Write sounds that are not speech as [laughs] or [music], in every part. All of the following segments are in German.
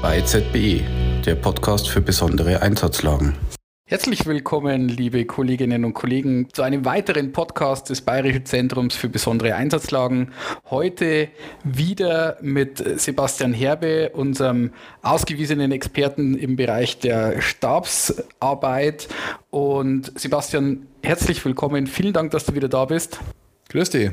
Bei ZBE, der Podcast für besondere Einsatzlagen. Herzlich willkommen, liebe Kolleginnen und Kollegen, zu einem weiteren Podcast des Bayerischen Zentrums für besondere Einsatzlagen. Heute wieder mit Sebastian Herbe, unserem ausgewiesenen Experten im Bereich der Stabsarbeit. Und Sebastian, herzlich willkommen. Vielen Dank, dass du wieder da bist. Grüß dich.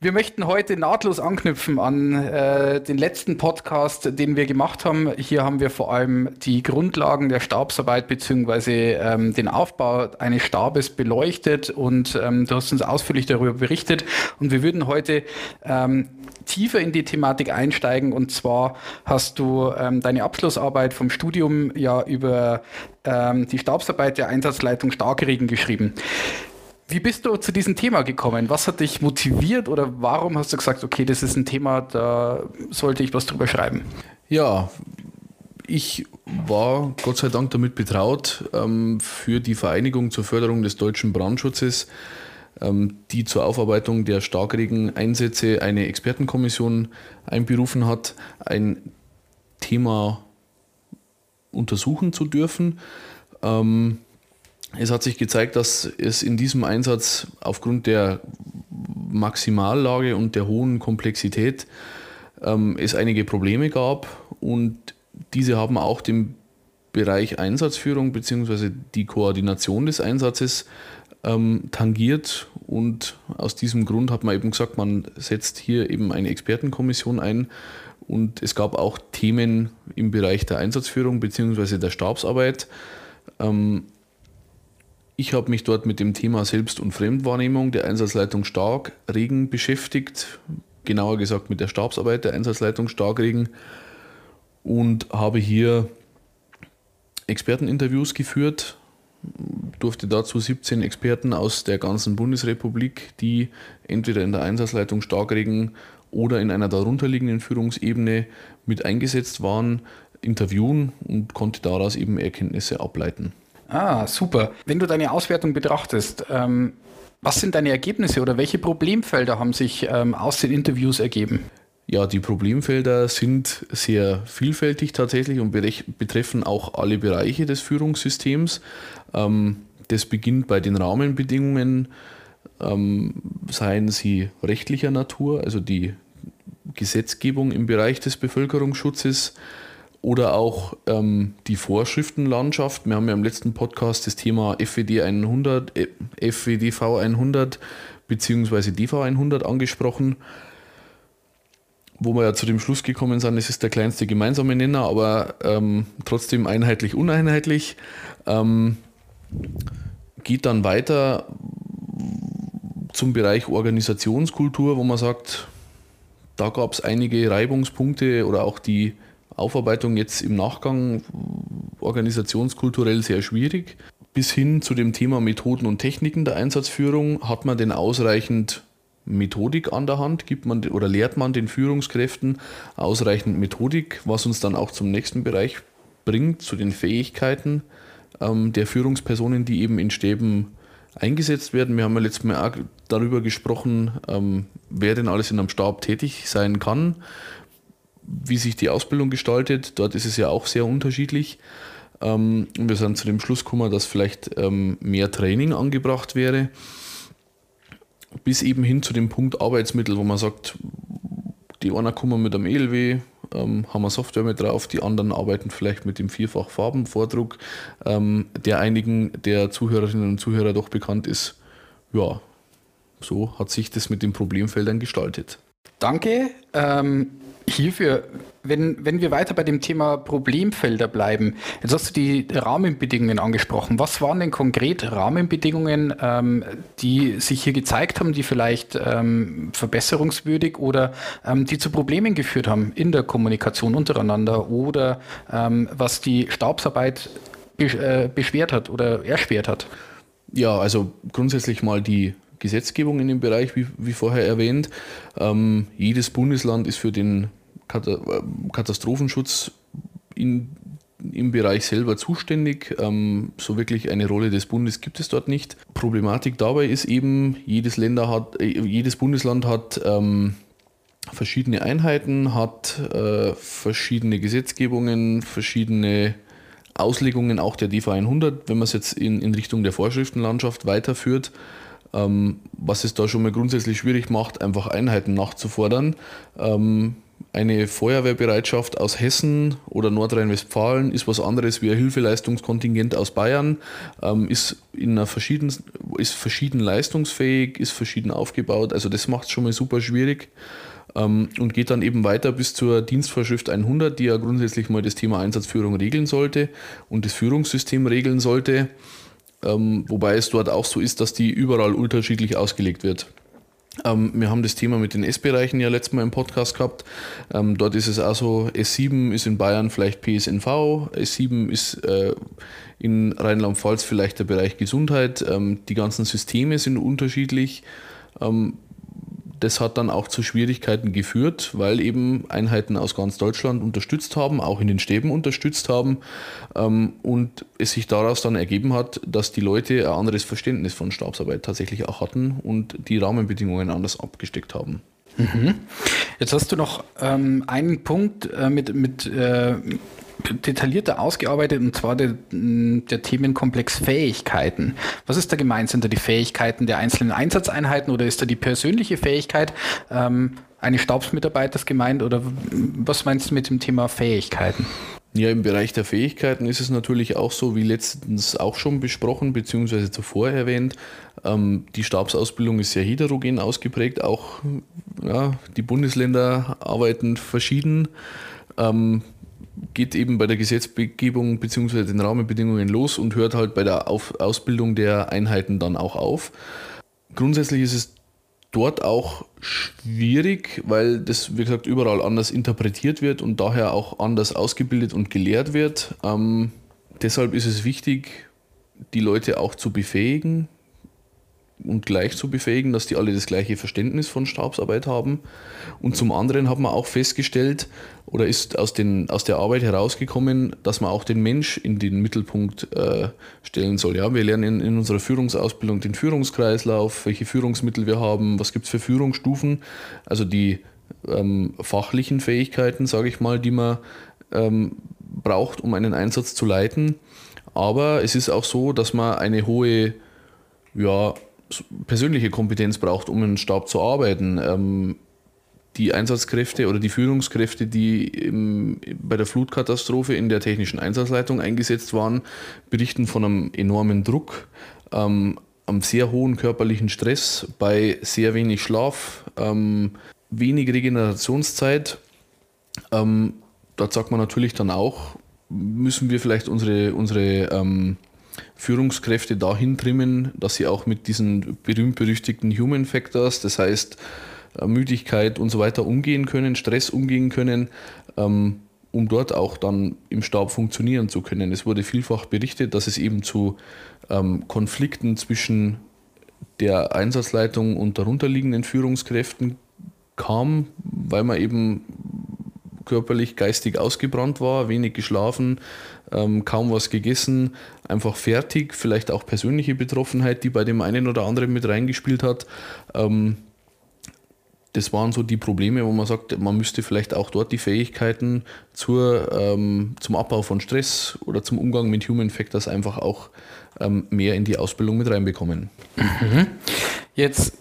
Wir möchten heute nahtlos anknüpfen an äh, den letzten Podcast, den wir gemacht haben. Hier haben wir vor allem die Grundlagen der Stabsarbeit bzw. Ähm, den Aufbau eines Stabes beleuchtet und ähm, du hast uns ausführlich darüber berichtet. Und wir würden heute ähm, tiefer in die Thematik einsteigen. Und zwar hast du ähm, deine Abschlussarbeit vom Studium ja über ähm, die Stabsarbeit der Einsatzleitung Starkregen geschrieben. Wie bist du zu diesem Thema gekommen? Was hat dich motiviert oder warum hast du gesagt, okay, das ist ein Thema, da sollte ich was drüber schreiben? Ja, ich war Gott sei Dank damit betraut, ähm, für die Vereinigung zur Förderung des deutschen Brandschutzes, ähm, die zur Aufarbeitung der Starkregeneinsätze eine Expertenkommission einberufen hat, ein Thema untersuchen zu dürfen. Ähm, es hat sich gezeigt, dass es in diesem Einsatz aufgrund der Maximallage und der hohen Komplexität ähm, es einige Probleme gab und diese haben auch den Bereich Einsatzführung bzw. die Koordination des Einsatzes ähm, tangiert und aus diesem Grund hat man eben gesagt, man setzt hier eben eine Expertenkommission ein und es gab auch Themen im Bereich der Einsatzführung bzw. der Stabsarbeit. Ähm, ich habe mich dort mit dem Thema Selbst- und Fremdwahrnehmung der Einsatzleitung Starkregen beschäftigt, genauer gesagt mit der Stabsarbeit der Einsatzleitung Starkregen und habe hier Experteninterviews geführt, durfte dazu 17 Experten aus der ganzen Bundesrepublik, die entweder in der Einsatzleitung Starkregen oder in einer darunterliegenden Führungsebene mit eingesetzt waren, interviewen und konnte daraus eben Erkenntnisse ableiten. Ah, super. Wenn du deine Auswertung betrachtest, ähm, was sind deine Ergebnisse oder welche Problemfelder haben sich ähm, aus den Interviews ergeben? Ja, die Problemfelder sind sehr vielfältig tatsächlich und betreffen auch alle Bereiche des Führungssystems. Ähm, das beginnt bei den Rahmenbedingungen, ähm, seien sie rechtlicher Natur, also die Gesetzgebung im Bereich des Bevölkerungsschutzes, oder auch ähm, die Vorschriftenlandschaft. Wir haben ja im letzten Podcast das Thema FWD 100, äh, FWDV 100 bzw. DV 100 angesprochen, wo wir ja zu dem Schluss gekommen sind, es ist der kleinste gemeinsame Nenner, aber ähm, trotzdem einheitlich uneinheitlich. Ähm, geht dann weiter zum Bereich Organisationskultur, wo man sagt, da gab es einige Reibungspunkte oder auch die Aufarbeitung jetzt im Nachgang organisationskulturell sehr schwierig. Bis hin zu dem Thema Methoden und Techniken der Einsatzführung hat man denn ausreichend Methodik an der Hand, gibt man oder lehrt man den Führungskräften ausreichend Methodik, was uns dann auch zum nächsten Bereich bringt, zu den Fähigkeiten ähm, der Führungspersonen, die eben in Stäben eingesetzt werden. Wir haben ja letztes Mal auch darüber gesprochen, ähm, wer denn alles in einem Stab tätig sein kann wie sich die Ausbildung gestaltet. Dort ist es ja auch sehr unterschiedlich. Ähm, wir sind zu dem Schluss gekommen, dass vielleicht ähm, mehr Training angebracht wäre, bis eben hin zu dem Punkt Arbeitsmittel, wo man sagt, die einen kommen mit einem ELW, ähm, haben eine Software mit drauf, die anderen arbeiten vielleicht mit dem Vierfach-Farbenvordruck, ähm, der einigen der Zuhörerinnen und Zuhörer doch bekannt ist. Ja, so hat sich das mit den Problemfeldern gestaltet. Danke. Ähm, hierfür, wenn, wenn wir weiter bei dem Thema Problemfelder bleiben, jetzt hast du die Rahmenbedingungen angesprochen. Was waren denn konkret Rahmenbedingungen, ähm, die sich hier gezeigt haben, die vielleicht ähm, verbesserungswürdig oder ähm, die zu Problemen geführt haben in der Kommunikation untereinander oder ähm, was die Staubsarbeit äh, beschwert hat oder erschwert hat? Ja, also grundsätzlich mal die Gesetzgebung in dem Bereich, wie, wie vorher erwähnt. Ähm, jedes Bundesland ist für den Katastrophenschutz in im Bereich selber zuständig. Ähm, so wirklich eine Rolle des Bundes gibt es dort nicht. Problematik dabei ist eben, jedes, Länder hat, äh, jedes Bundesland hat ähm, verschiedene Einheiten, hat äh, verschiedene Gesetzgebungen, verschiedene Auslegungen auch der DV 100, wenn man es jetzt in, in Richtung der Vorschriftenlandschaft weiterführt. Ähm, was es da schon mal grundsätzlich schwierig macht, einfach Einheiten nachzufordern. Ähm, eine Feuerwehrbereitschaft aus Hessen oder Nordrhein-Westfalen ist was anderes wie ein Hilfeleistungskontingent aus Bayern, ähm, ist, in einer verschieden, ist verschieden leistungsfähig, ist verschieden aufgebaut. Also das macht es schon mal super schwierig ähm, und geht dann eben weiter bis zur Dienstvorschrift 100, die ja grundsätzlich mal das Thema Einsatzführung regeln sollte und das Führungssystem regeln sollte. Ähm, wobei es dort auch so ist, dass die überall unterschiedlich ausgelegt wird. Ähm, wir haben das Thema mit den S-Bereichen ja letztes Mal im Podcast gehabt. Ähm, dort ist es also, S7 ist in Bayern vielleicht PSNV, S7 ist äh, in Rheinland-Pfalz vielleicht der Bereich Gesundheit. Ähm, die ganzen Systeme sind unterschiedlich. Das hat dann auch zu Schwierigkeiten geführt, weil eben Einheiten aus ganz Deutschland unterstützt haben, auch in den Stäben unterstützt haben ähm, und es sich daraus dann ergeben hat, dass die Leute ein anderes Verständnis von Stabsarbeit tatsächlich auch hatten und die Rahmenbedingungen anders abgesteckt haben. Mhm. Jetzt hast du noch ähm, einen Punkt äh, mit, mit äh, detaillierter ausgearbeitet und zwar der, der, Themenkomplex Fähigkeiten. Was ist da gemeint? Sind da die Fähigkeiten der einzelnen Einsatzeinheiten oder ist da die persönliche Fähigkeit ähm, eines Stabsmitarbeiters gemeint oder was meinst du mit dem Thema Fähigkeiten? Ja, im Bereich der Fähigkeiten ist es natürlich auch so, wie letztens auch schon besprochen, beziehungsweise zuvor erwähnt, ähm, die Stabsausbildung ist sehr heterogen ausgeprägt. Auch ja, die Bundesländer arbeiten verschieden. Ähm, geht eben bei der Gesetzgebung bzw. den Rahmenbedingungen los und hört halt bei der auf Ausbildung der Einheiten dann auch auf. Grundsätzlich ist es dort auch schwierig, weil das, wie gesagt, überall anders interpretiert wird und daher auch anders ausgebildet und gelehrt wird. Ähm, deshalb ist es wichtig, die Leute auch zu befähigen, und gleich zu befähigen, dass die alle das gleiche Verständnis von Stabsarbeit haben. Und zum anderen hat man auch festgestellt oder ist aus, den, aus der Arbeit herausgekommen, dass man auch den Mensch in den Mittelpunkt äh, stellen soll. Ja, wir lernen in, in, unserer Führungsausbildung den Führungskreislauf, welche Führungsmittel wir haben, was gibt es für Führungsstufen, also die ähm, fachlichen Fähigkeiten, sage ich mal, die man ähm, braucht, um einen Einsatz zu leiten. Aber es ist auch so, dass man eine hohe ja, persönliche Kompetenz braucht, um einen Stab zu arbeiten. Ähm, die Einsatzkräfte oder die Führungskräfte, die im, bei der Flutkatastrophe in der technischen Einsatzleitung eingesetzt waren, berichten von einem enormen Druck, ähm, einem sehr hohen körperlichen Stress, bei sehr wenig Schlaf, ähm, wenig Regenerationszeit. Ähm, dort sagt man natürlich dann auch, müssen wir vielleicht unsere, unsere ähm, Führungskräfte dahin trimmen, dass sie auch mit diesen berühmt-berüchtigten Human Factors, das heißt äh, Müdigkeit und so weiter umgehen können, Stress umgehen können, ähm, um dort auch dann im Stab funktionieren zu können. Es wurde vielfach berichtet, dass es eben zu ähm, Konflikten zwischen der Einsatzleitung und darunterliegenden Führungskräften kam, weil man eben körperlich, geistig ausgebrannt war, wenig geschlafen, ähm, kaum was gegessen, einfach fertig, vielleicht auch persönliche Betroffenheit, die bei dem einen oder anderen mit reingespielt hat. Ähm, das waren so die Probleme, wo man sagt, man müsste vielleicht auch dort die Fähigkeiten zur, ähm, zum Abbau von Stress oder zum Umgang mit Human Factors einfach auch ähm, mehr in die Ausbildung mit reinbekommen. Mhm. Jetzt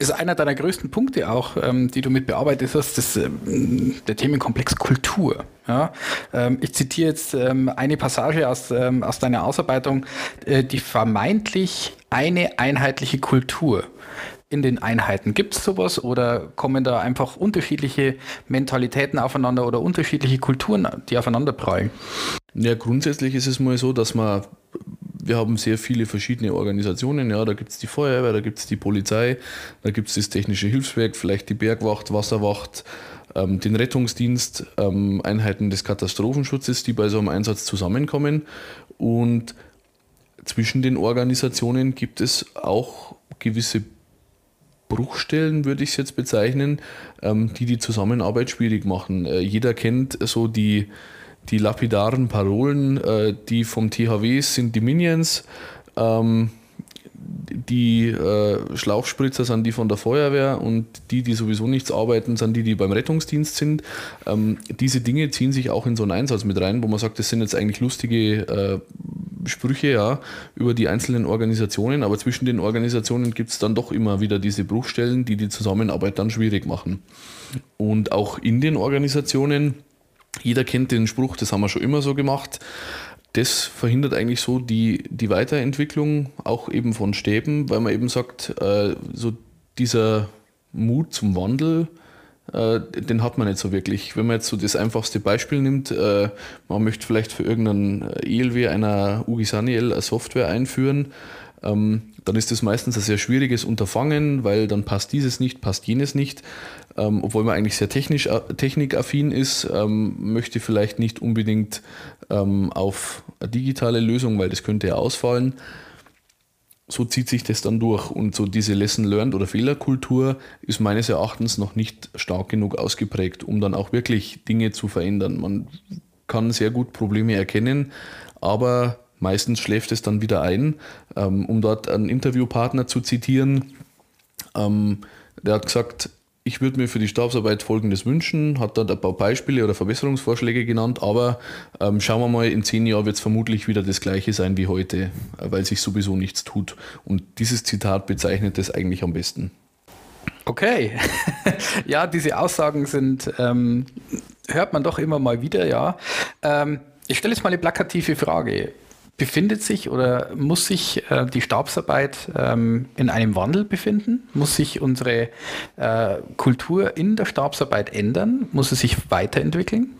ist einer deiner größten Punkte auch, ähm, die du mit bearbeitet hast, das, ähm, der Themenkomplex Kultur. Ja? Ähm, ich zitiere jetzt ähm, eine Passage aus, ähm, aus deiner Ausarbeitung, äh, die vermeintlich eine einheitliche Kultur in den Einheiten. Gibt es sowas oder kommen da einfach unterschiedliche Mentalitäten aufeinander oder unterschiedliche Kulturen, die aufeinander prallen? Ja, grundsätzlich ist es mal so, dass man wir haben sehr viele verschiedene Organisationen. Ja, da gibt es die Feuerwehr, da gibt es die Polizei, da gibt es das Technische Hilfswerk, vielleicht die Bergwacht, Wasserwacht, ähm, den Rettungsdienst, ähm, Einheiten des Katastrophenschutzes, die bei so einem Einsatz zusammenkommen. Und zwischen den Organisationen gibt es auch gewisse Bruchstellen, würde ich es jetzt bezeichnen, ähm, die die Zusammenarbeit schwierig machen. Äh, jeder kennt so die die lapidaren Parolen, äh, die vom THW sind die Minions, ähm, die äh, Schlauchspritzer sind die von der Feuerwehr und die, die sowieso nichts arbeiten, sind die, die beim Rettungsdienst sind. Ähm, diese Dinge ziehen sich auch in so einen Einsatz mit rein, wo man sagt, das sind jetzt eigentlich lustige äh, Sprüche ja, über die einzelnen Organisationen, aber zwischen den Organisationen gibt es dann doch immer wieder diese Bruchstellen, die die Zusammenarbeit dann schwierig machen. Und auch in den Organisationen, jeder kennt den Spruch, das haben wir schon immer so gemacht, das verhindert eigentlich so die, die Weiterentwicklung auch eben von Stäben, weil man eben sagt, äh, so dieser Mut zum Wandel, äh, den hat man nicht so wirklich. Wenn man jetzt so das einfachste Beispiel nimmt, äh, man möchte vielleicht für irgendeinen ELW einer Ugisaniel eine Software einführen, ähm, dann ist das meistens ein sehr schwieriges Unterfangen, weil dann passt dieses nicht, passt jenes nicht. Ähm, obwohl man eigentlich sehr technisch, äh, technikaffin ist, ähm, möchte vielleicht nicht unbedingt ähm, auf eine digitale Lösung, weil das könnte ja ausfallen. So zieht sich das dann durch. Und so diese Lesson Learned oder Fehlerkultur ist meines Erachtens noch nicht stark genug ausgeprägt, um dann auch wirklich Dinge zu verändern. Man kann sehr gut Probleme erkennen, aber meistens schläft es dann wieder ein. Ähm, um dort einen Interviewpartner zu zitieren, ähm, der hat gesagt, ich würde mir für die Stabsarbeit Folgendes wünschen, hat dort ein paar Beispiele oder Verbesserungsvorschläge genannt, aber ähm, schauen wir mal, in zehn Jahren wird es vermutlich wieder das gleiche sein wie heute, weil sich sowieso nichts tut. Und dieses Zitat bezeichnet das eigentlich am besten. Okay, [laughs] ja, diese Aussagen sind, ähm, hört man doch immer mal wieder, ja. Ähm, ich stelle jetzt mal eine plakative Frage befindet sich oder muss sich äh, die Stabsarbeit ähm, in einem Wandel befinden? Muss sich unsere äh, Kultur in der Stabsarbeit ändern? Muss es sich weiterentwickeln?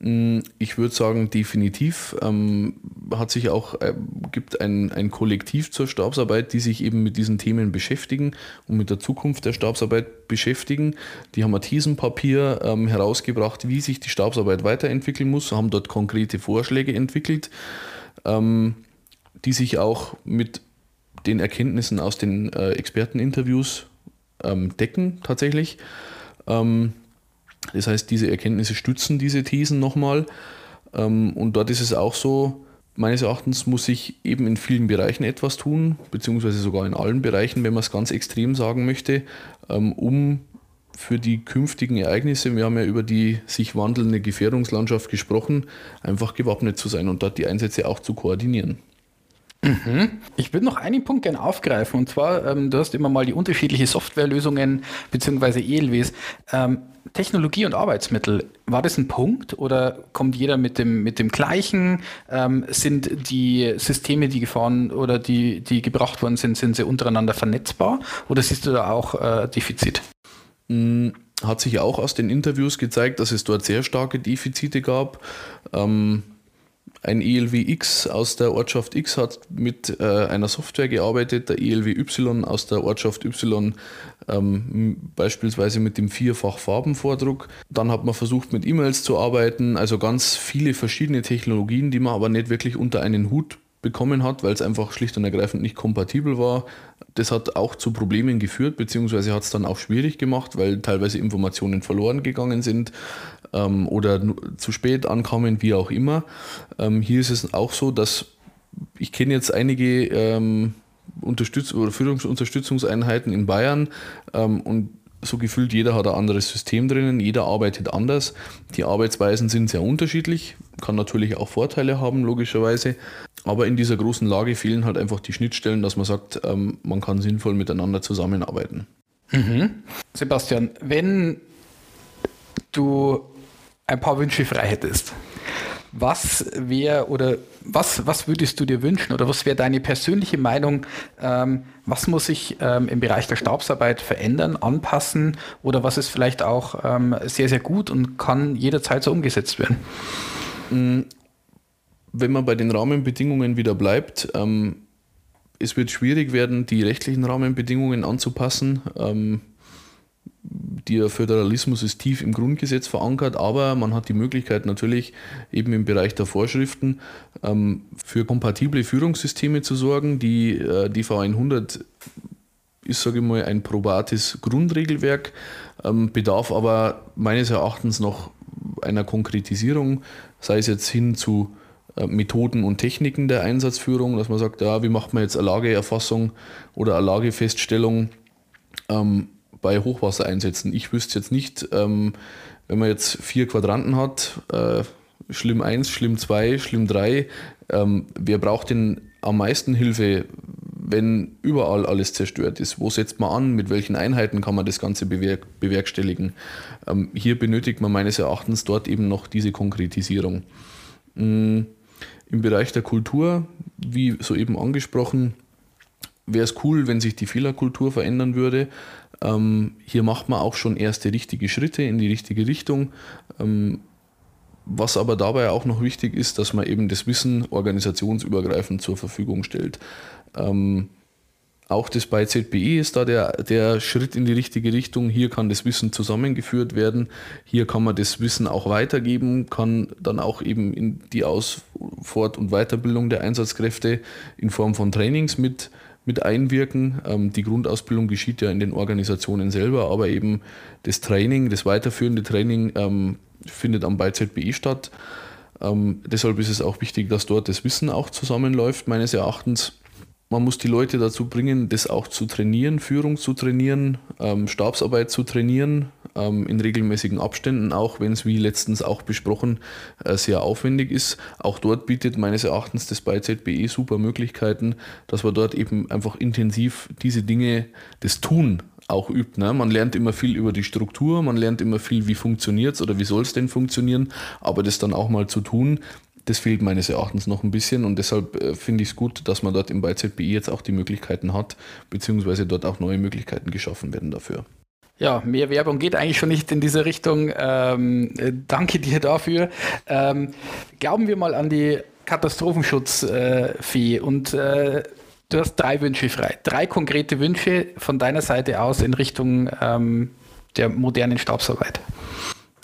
Mm, ich würde sagen, definitiv ähm, hat sich auch, äh, gibt ein, ein Kollektiv zur Stabsarbeit, die sich eben mit diesen Themen beschäftigen und mit der Zukunft der Stabsarbeit beschäftigen. Die haben ein Thesenpapier ähm, herausgebracht, wie sich die Stabsarbeit weiterentwickeln muss, haben dort konkrete Vorschläge entwickelt ähm, die sich auch mit den Erkenntnissen aus den äh, Experteninterviews ähm, decken tatsächlich. Ähm, das heißt, diese Erkenntnisse stützen diese Thesen nochmal. Ähm, und dort ist es auch so, meines Erachtens muss sich eben in vielen Bereichen etwas tun, beziehungsweise sogar in allen Bereichen, wenn man es ganz extrem sagen möchte, ähm, um für die künftigen Ereignisse, wir haben ja über die sich wandelnde Gefährdungslandschaft gesprochen, einfach gewappnet zu sein und dort die Einsätze auch zu koordinieren. Mhm. Ich würde noch einen Punkt gerne aufgreifen und zwar, ähm, du hast immer mal die unterschiedlichen Softwarelösungen bzw. ELWs. Ähm, Technologie und Arbeitsmittel, war das ein Punkt oder kommt jeder mit dem, mit dem gleichen? Ähm, sind die Systeme, die gefahren oder die, die gebracht worden sind, sind sie untereinander vernetzbar oder siehst du da auch äh, Defizit? Mm, hat sich auch aus den Interviews gezeigt, dass es dort sehr starke Defizite gab. Ähm, ein ELW X aus der Ortschaft X hat mit äh, einer Software gearbeitet, der ELW Y aus der Ortschaft Y ähm, beispielsweise mit dem vierfach Farbenvordruck. Dann hat man versucht mit E-Mails zu arbeiten, also ganz viele verschiedene Technologien, die man aber nicht wirklich unter einen Hut bekommen hat, weil es einfach schlicht und ergreifend nicht kompatibel war. Das hat auch zu Problemen geführt, beziehungsweise hat es dann auch schwierig gemacht, weil teilweise Informationen verloren gegangen sind ähm, oder zu spät ankamen, wie auch immer. Ähm, hier ist es auch so, dass ich kenne jetzt einige ähm, Unterstütz oder Führungsunterstützungseinheiten in Bayern ähm, und so gefühlt jeder hat ein anderes System drinnen, jeder arbeitet anders. Die Arbeitsweisen sind sehr unterschiedlich, kann natürlich auch Vorteile haben, logischerweise. Aber in dieser großen Lage fehlen halt einfach die Schnittstellen, dass man sagt, ähm, man kann sinnvoll miteinander zusammenarbeiten. Mhm. Sebastian, wenn du ein paar Wünsche frei hättest, was wäre oder was, was würdest du dir wünschen oder was wäre deine persönliche Meinung? Ähm, was muss sich ähm, im Bereich der Stabsarbeit verändern, anpassen oder was ist vielleicht auch ähm, sehr, sehr gut und kann jederzeit so umgesetzt werden? Wenn man bei den Rahmenbedingungen wieder bleibt, ähm, es wird schwierig werden, die rechtlichen Rahmenbedingungen anzupassen. Ähm, der Föderalismus ist tief im Grundgesetz verankert, aber man hat die Möglichkeit natürlich eben im Bereich der Vorschriften ähm, für kompatible Führungssysteme zu sorgen. Die äh, DV 100 ist, sage ich mal, ein probates Grundregelwerk, ähm, bedarf aber meines Erachtens noch einer Konkretisierung, sei es jetzt hin zu Methoden und Techniken der Einsatzführung, dass man sagt, ja, wie macht man jetzt eine Lageerfassung oder eine Lagefeststellung ähm, bei Hochwassereinsätzen. Ich wüsste jetzt nicht, ähm, wenn man jetzt vier Quadranten hat, äh, schlimm 1, schlimm 2, schlimm 3, ähm, wer braucht denn am meisten Hilfe, wenn überall alles zerstört ist? Wo setzt man an? Mit welchen Einheiten kann man das Ganze bewerk bewerkstelligen? Ähm, hier benötigt man meines Erachtens dort eben noch diese Konkretisierung. Mhm. Im Bereich der Kultur, wie soeben angesprochen, wäre es cool, wenn sich die Fehlerkultur verändern würde. Ähm, hier macht man auch schon erste richtige Schritte in die richtige Richtung. Ähm, was aber dabei auch noch wichtig ist, dass man eben das Wissen organisationsübergreifend zur Verfügung stellt. Ähm, auch das bei ZBE ist da der, der Schritt in die richtige Richtung. Hier kann das Wissen zusammengeführt werden. Hier kann man das Wissen auch weitergeben, kann dann auch eben in die Aus-, Fort- und Weiterbildung der Einsatzkräfte in Form von Trainings mit, mit einwirken. Ähm, die Grundausbildung geschieht ja in den Organisationen selber, aber eben das Training, das weiterführende Training ähm, findet am bei ZBE statt. Ähm, deshalb ist es auch wichtig, dass dort das Wissen auch zusammenläuft, meines Erachtens. Man muss die Leute dazu bringen, das auch zu trainieren, Führung zu trainieren, ähm, Stabsarbeit zu trainieren, ähm, in regelmäßigen Abständen, auch wenn es wie letztens auch besprochen äh, sehr aufwendig ist. Auch dort bietet meines Erachtens das bei ZBE super Möglichkeiten, dass man dort eben einfach intensiv diese Dinge, das Tun auch übt. Ne? Man lernt immer viel über die Struktur, man lernt immer viel, wie funktioniert es oder wie soll es denn funktionieren, aber das dann auch mal zu tun, das fehlt meines Erachtens noch ein bisschen und deshalb äh, finde ich es gut, dass man dort im BeiZBI jetzt auch die Möglichkeiten hat, beziehungsweise dort auch neue Möglichkeiten geschaffen werden dafür. Ja, mehr Werbung geht eigentlich schon nicht in diese Richtung. Ähm, äh, danke dir dafür. Ähm, glauben wir mal an die Katastrophenschutzfee äh, und äh, du hast drei Wünsche frei. Drei konkrete Wünsche von deiner Seite aus in Richtung ähm, der modernen Stabsarbeit.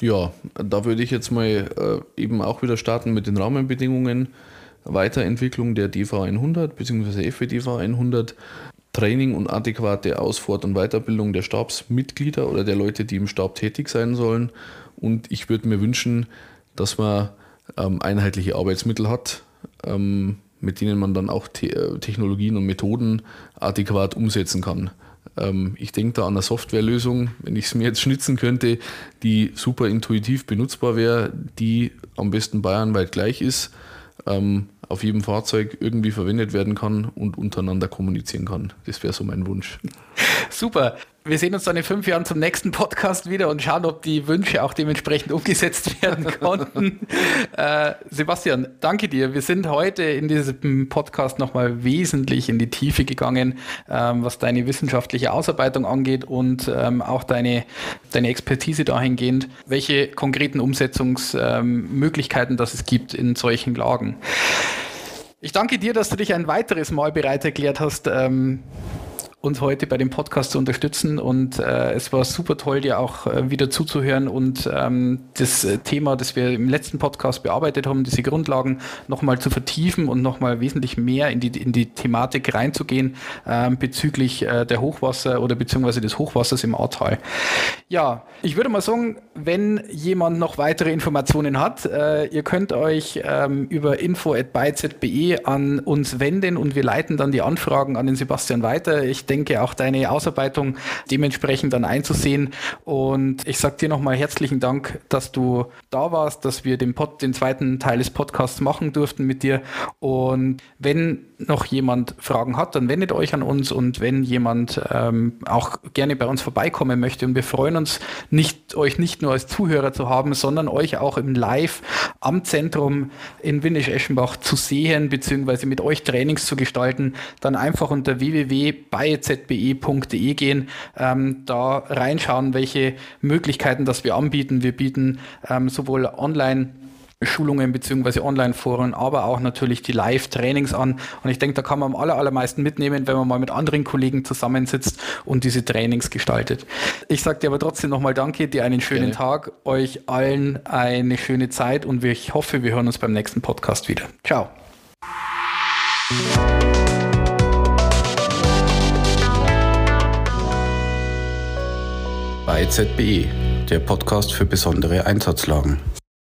Ja, da würde ich jetzt mal äh, eben auch wieder starten mit den Rahmenbedingungen. Weiterentwicklung der DV100 bzw. FWDV100, Training und adäquate Ausfort- und Weiterbildung der Stabsmitglieder oder der Leute, die im Stab tätig sein sollen. Und ich würde mir wünschen, dass man ähm, einheitliche Arbeitsmittel hat, ähm, mit denen man dann auch Te äh, Technologien und Methoden adäquat umsetzen kann. Ähm, ich denke da an eine Softwarelösung, wenn ich es mir jetzt schnitzen könnte, die super intuitiv benutzbar wäre, die am besten bayernweit gleich ist, ähm, auf jedem Fahrzeug irgendwie verwendet werden kann und untereinander kommunizieren kann. Das wäre so mein Wunsch. Super wir sehen uns dann in fünf Jahren zum nächsten Podcast wieder und schauen, ob die Wünsche auch dementsprechend umgesetzt [laughs] werden konnten. äh, Sebastian, danke dir. Wir sind heute in diesem Podcast nochmal wesentlich in die Tiefe gegangen, ähm, was deine wissenschaftliche Ausarbeitung angeht und ähm, auch deine, deine Expertise dahingehend, welche konkreten Umsetzungsmöglichkeiten ähm, das es gibt in solchen Lagen. Ich danke dir, dass du dich ein weiteres Mal bereit erklärt hast, ähm, uns heute bei dem Podcast zu unterstützen. Und äh, es war super toll, dir auch äh, wieder zuzuhören und ähm, das äh, Thema, das wir im letzten Podcast bearbeitet haben, diese Grundlagen nochmal zu vertiefen und nochmal wesentlich mehr in die, in die Thematik reinzugehen ähm, bezüglich äh, der Hochwasser oder beziehungsweise des Hochwassers im Ahrtal. Ja, ich würde mal sagen, wenn jemand noch weitere Informationen hat, äh, ihr könnt euch ähm, über info.byzbe an uns wenden und wir leiten dann die Anfragen an den Sebastian weiter. Ich denke, auch deine Ausarbeitung dementsprechend dann einzusehen. Und ich sage dir nochmal herzlichen Dank, dass du da warst, dass wir den, Pod, den zweiten Teil des Podcasts machen durften mit dir. Und wenn noch jemand Fragen hat, dann wendet euch an uns. Und wenn jemand ähm, auch gerne bei uns vorbeikommen möchte, und wir freuen uns, nicht, euch nicht nur als Zuhörer zu haben, sondern euch auch im Live am Zentrum in Windisch-Eschenbach zu sehen, beziehungsweise mit euch Trainings zu gestalten, dann einfach unter www.bei zbe.de gehen, ähm, da reinschauen, welche Möglichkeiten das wir anbieten. Wir bieten ähm, sowohl online Schulungen beziehungsweise Online-Foren, aber auch natürlich die Live-Trainings an. Und ich denke, da kann man am aller, allermeisten mitnehmen, wenn man mal mit anderen Kollegen zusammensitzt und diese Trainings gestaltet. Ich sage dir aber trotzdem nochmal Danke, dir einen schönen Gerne. Tag, euch allen eine schöne Zeit und ich hoffe, wir hören uns beim nächsten Podcast wieder. Ciao. Bei ZBE, der Podcast für besondere Einsatzlagen.